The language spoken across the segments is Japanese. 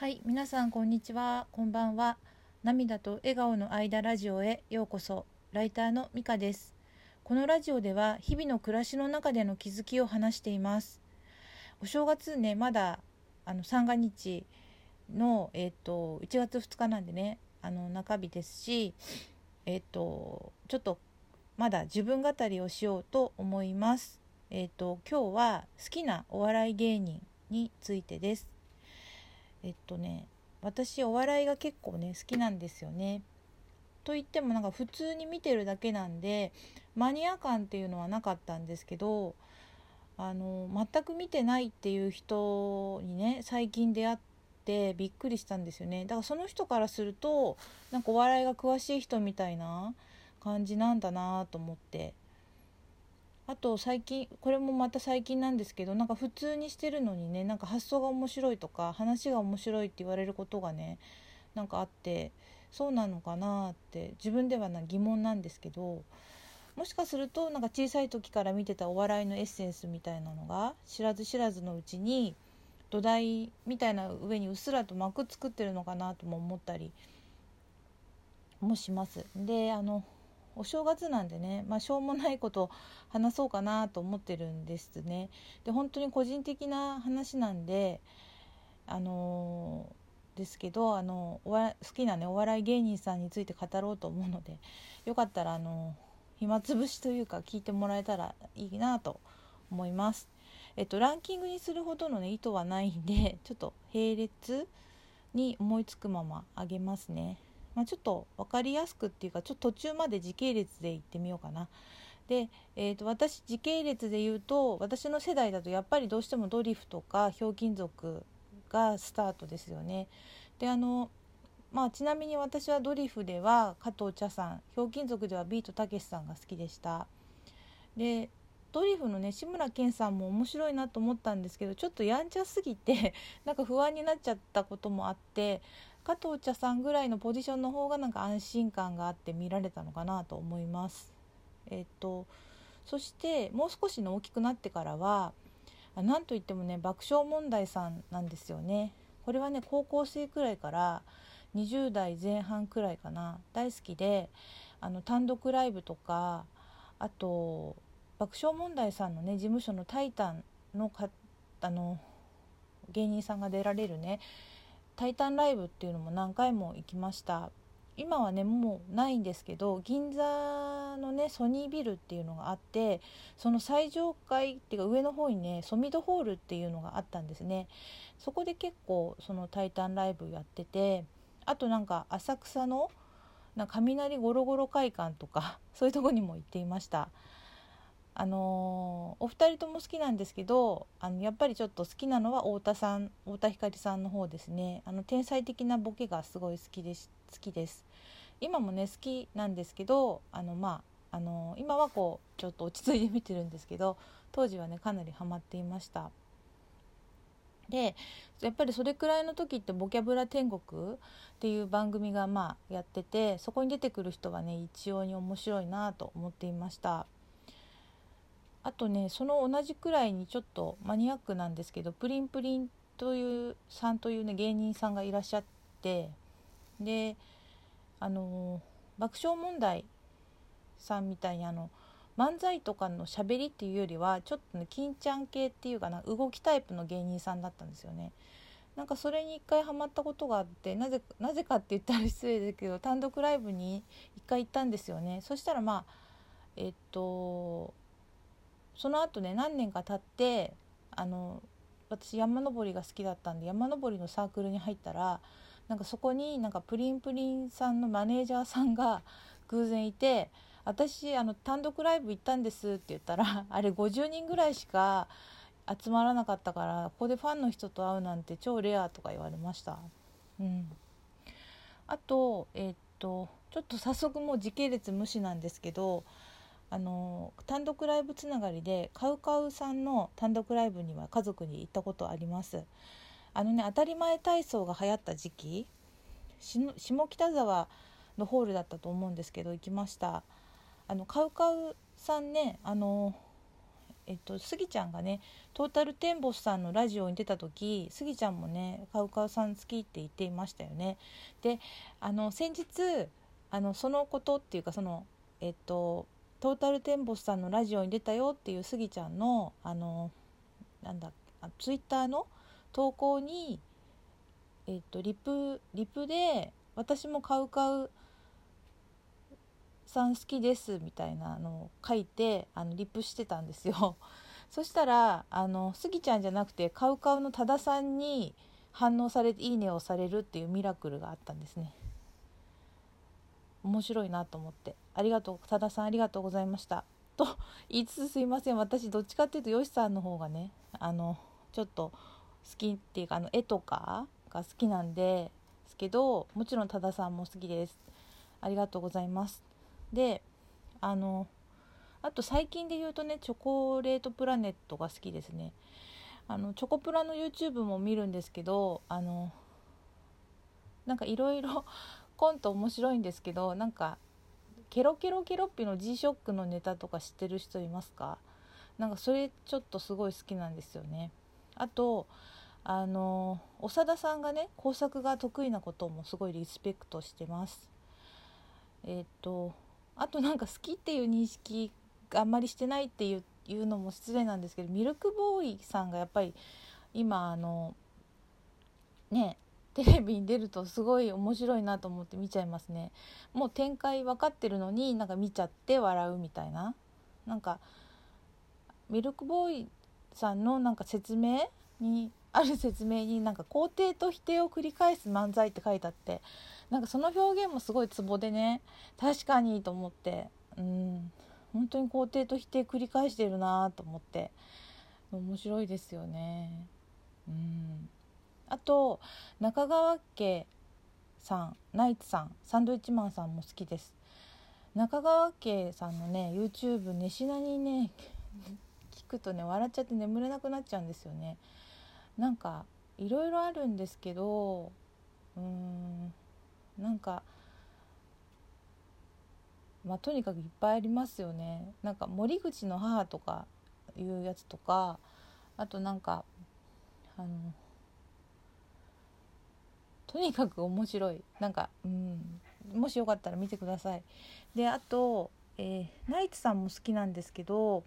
はい、皆さんこんにちは、こんばんは。涙と笑顔の間ラジオへようこそ。ライターのミカです。このラジオでは日々の暮らしの中での気づきを話しています。お正月ね、まだあの三が日のえっ、と1月2日なんでね、あの中日ですし、えっ、とちょっとまだ自分語りをしようと思います。えっ、と今日は好きなお笑い芸人についてです。えっとね私お笑いが結構ね好きなんですよね。と言ってもなんか普通に見てるだけなんでマニア感っていうのはなかったんですけどあの全く見てないっていう人にね最近出会ってびっくりしたんですよねだからその人からするとなんかお笑いが詳しい人みたいな感じなんだなと思ってあと最近これもまた最近なんですけどなんか普通にしてるのにねなんか発想が面白いとか話が面白いって言われることがねなんかあってそうなのかなって自分ではな疑問なんですけどもしかするとなんか小さい時から見てたお笑いのエッセンスみたいなのが知らず知らずのうちに土台みたいな上にうっすらと膜作ってるのかなとも思ったりもします。であのお正月なんでね、まあ、しょうもないこと話そうかなと思ってるんですね。で本当に個人的な話なんであのー、ですけどあのお好きなねお笑い芸人さんについて語ろうと思うのでよかったらあの暇つぶしというか聞いてもらえたらいいなと思います。えっとランキングにするほどのね意図はないんでちょっと並列に思いつくままあげますね。まあ、ちょっと分かりやすくっていうかちょっと途中まで時系列で行ってみようかな。で、えー、と私時系列で言うと私の世代だとやっぱりどうしてもドリフとかひょうきん族がスタートですよね。であのまあちなみに私はドリフでは加藤茶さんひょうきん族ではビートたけしさんが好きでした。でドリフのね志村けんさんも面白いなと思ったんですけどちょっとやんちゃすぎてなんか不安になっちゃったこともあって加藤茶さんぐらいのポジションの方がなんか安心感があって見られたのかなと思います。えっとそしてもう少しの大きくなってからは何といってもね爆笑問題さんなんですよね。これはね高校生くらいから20代前半くらいかな大好きであの単独ライブとかあと爆笑問題さんのね事務所の「タイタンの」あの芸人さんが出られるねタイタンライブっていうのも何回も行きました。今はねもうないんですけど銀座のねソニービルっていうのがあってその最上階っていうか上の方にねソミドホールっていうのがあったんですね。そこで結構そのタイタンライブやっててあとなんか浅草のな雷ゴロゴロ会館とか そういうとこにも行っていました。あの、お二人とも好きなんですけどあのやっぱりちょっと好きなのは太田さん太田光さんの方ですね。あの天才的なボケがすごい好きです好きです。今もね好きなんですけどあのまああの、今はこうちょっと落ち着いて見てるんですけど当時はねかなりハマっていました。でやっぱりそれくらいの時って「ボキャブラ天国」っていう番組がまあやっててそこに出てくる人はね一様に面白いなと思っていました。あとねその同じくらいにちょっとマニアックなんですけどプリンプリンというさんというね芸人さんがいらっしゃってであの爆笑問題さんみたいにあの漫才とかのしゃべりっていうよりはちょっとね金ちゃん系っていうかな動きタイプの芸人さんだったんですよね。なんかそれに一回ハマったことがあってなぜなぜかって言ったら失礼だけど単独ライブに一回行ったんですよね。そしたらまあえっとその後ね何年か経ってあの私山登りが好きだったんで山登りのサークルに入ったらなんかそこになんかプリンプリンさんのマネージャーさんが偶然いて「私あの単独ライブ行ったんです」って言ったらあれ50人ぐらいしか集まらなかったからここでファンの人と会うなんて超レアとか言われました。うん、あとえー、っとちょっと早速もう時系列無視なんですけどあの単独ライブつながりでカウカウさんの単独ライブには家族に行ったことありますあのね当たり前体操が流行った時期下北沢のホールだったと思うんですけど行きましたあのカウカウさんねあのえっと、スギちゃんがねトータルテンボスさんのラジオに出た時スギちゃんもねカウカウさん好きって言っていましたよね。であの先日あのそのことっていうかそのえっとトータルテンボスさんのラジオに出たよっていうスギちゃんのあのなんだツイッターの投稿にえっとリプリプで私もカウカウさん好きですみたいなのを書いてあのリプしてたんですよ。そしたらあのスギちゃんじゃなくてカウカウの多田さんに反応されていいねをされるっていうミラクルがあったんですね。面白いなと思って。ありがとう多田さんありがとうございました。と言いつつすいません。私どっちかっていうとよしさんの方がねあのちょっと好きっていうかあの絵とかが好きなんですけどもちろん多田さんも好きです。ありがとうございます。であのあと最近で言うとねチョコレートプラネットが好きですね。あのチョコプラの YouTube も見るんですけどあのなんかいろいろコント面白いんですけどなんかケロケロケロッピの G ショックのネタとか知ってる人いますか？なんかそれちょっとすごい好きなんですよね。あとあの長田さんがね工作が得意なこともすごいリスペクトしてます。えっ、とあとなんか好きっていう認識があんまりしてないっていういうのも失礼なんですけどミルクボーイさんがやっぱり今あのねテレビに出るとすごい面白いなと思って見ちゃいますね。もう展開分かってるのになんか見ちゃって笑うみたいな。なんかミルクボーイさんのなんか説明にある説明になんか肯定と否定を繰り返す漫才って書いてあってなんかその表現もすごいツボでね。確かにと思って。うん。本当に肯定と否定繰り返してるなと思って。面白いですよね。うん。あと中川家さんナイツさんサンドイッチマンさんも好きです。中川家さんのね YouTube 寝しなにね聞くとね笑っちゃって眠れなくなっちゃうんですよね。なんかいろいろあるんですけどうーんなんかまあとにかくいっぱいありますよね。なんか森口の母とかいうやつとかあとなんかあのとにかく面白い。なんかうん。もしよかったら見てください。であと、えー、ナイツさんも好きなんですけど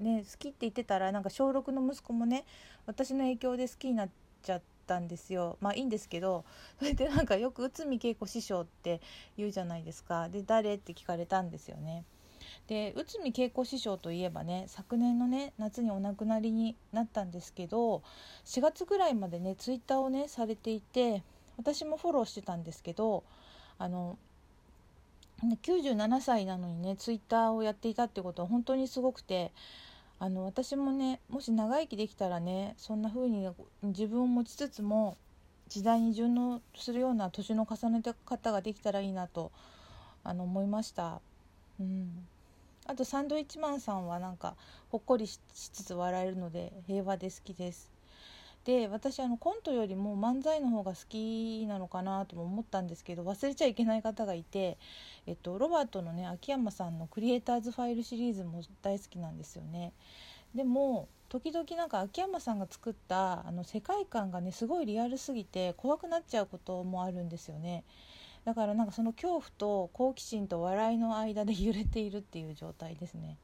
ね好きって言ってたらなんか小6の息子もね私の影響で好きになっちゃったんですよ。まあいいんですけど それでなんかよく内海恵子師匠って言うじゃないですか。で誰って聞かれたんですよね。で内海恵子師匠といえばね昨年のね夏にお亡くなりになったんですけど4月ぐらいまでねツイッターをねされていて私もフォローしてたんですけどあの97歳なのにねツイッターをやっていたってことは本当にすごくてあの私もねもし長生きできたらねそんな風に自分を持ちつつも時代に順応するような年の重ね方ができたらいいなとあの思いました。うんあとサンドイッチマンさんはなんかほっこりしつつ笑えるので平和で好きです。で私あのコントよりも漫才の方が好きなのかなとも思ったんですけど忘れちゃいけない方がいて、えっと、ロバートのね秋山さんのクリエイターズファイルシリーズも大好きなんですよね。でも時々なんか秋山さんが作ったあの世界観がねすごいリアルすぎて怖くなっちゃうこともあるんですよね。だからなんかその恐怖と好奇心と笑いの間で揺れているっていう状態ですね。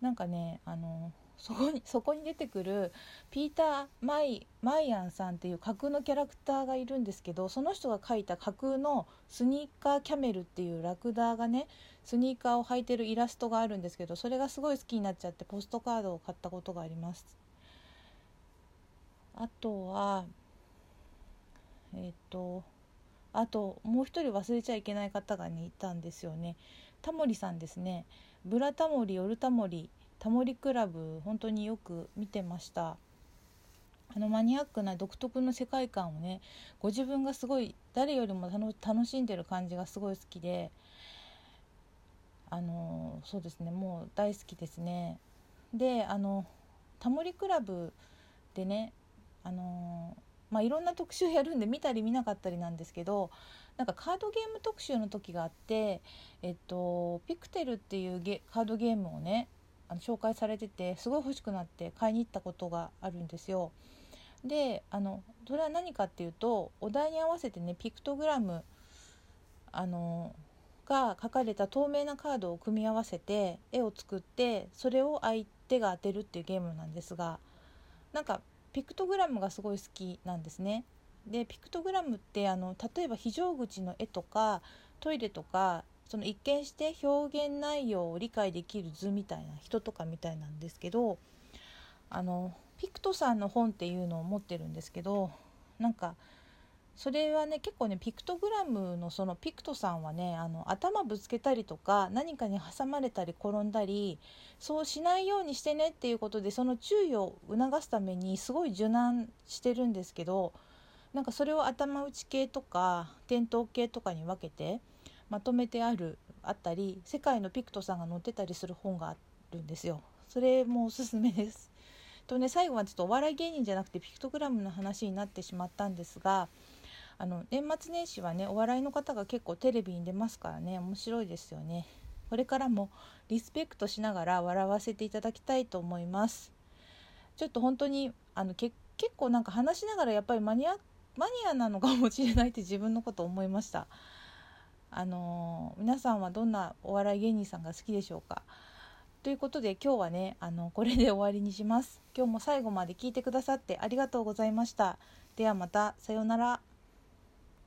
なんかねあのそこにそこに出てくるピーター・マイマイアンさんっていう架空のキャラクターがいるんですけどその人が描いた架空のスニーカーキャメルっていうラクダがねスニーカーを履いてるイラストがあるんですけどそれがすごい好きになっちゃってポストカードを買ったことがありますあとはえっ、とあともう一人忘れちゃいけない方がねいたんですよね。タモリさんですね。ブラタモリオルタモリタモリクラブ本当によく見てました。あのマニアックな独特の世界観をねご自分がすごい誰よりも楽しんでる感じがすごい好きであのそうですねもう大好きですね。であのタモリクラブでねあのまあいろんな特集やるんで見たり見なかったりなんですけどなんかカードゲーム特集の時があってえっとピクテルっていうゲカードゲームをねあの紹介されててすごい欲しくなって買いに行ったことがあるんですよ。であのそれは何かっていうとお題に合わせてねピクトグラムあのが書かれた透明なカードを組み合わせて絵を作ってそれを相手が当てるっていうゲームなんですがなんかピクトグラムがすごい好きなんですね。でピクトグラムってあの例えば非常口の絵とかトイレとかその一見して表現内容を理解できる図みたいな人とかみたいなんですけどあのピクトさんの本っていうのを持ってるんですけどなんかそれはね結構ねピクトグラムのそのピクトさんはねあの頭ぶつけたりとか何かに挟まれたり転んだりそうしないようにしてねっていうことでその注意を促すためにすごい柔軟してるんですけどなんかそれを頭打ち系とか転倒系とかに分けてまとめてあるあったり世界のピクトさんが載ってたりする本があるんですよ。それもおすすめです。とね最後はちょっとお笑い芸人じゃなくてピクトグラムの話になってしまったんですがあの年末年始はねお笑いの方が結構テレビに出ますからね面白いですよね。これからもリスペクトしながら笑わせていただきたいと思います。ちょっと本当にあの結構なんか話しながらやっぱりマニアマニアなのかもしれないって自分のこと思いました。あのー、皆さんはどんなお笑い芸人さんが好きでしょうか。ということで今日はねあのこれで終わりにします。今日も最後まで聞いてくださってありがとうございました。ではまたさようなら。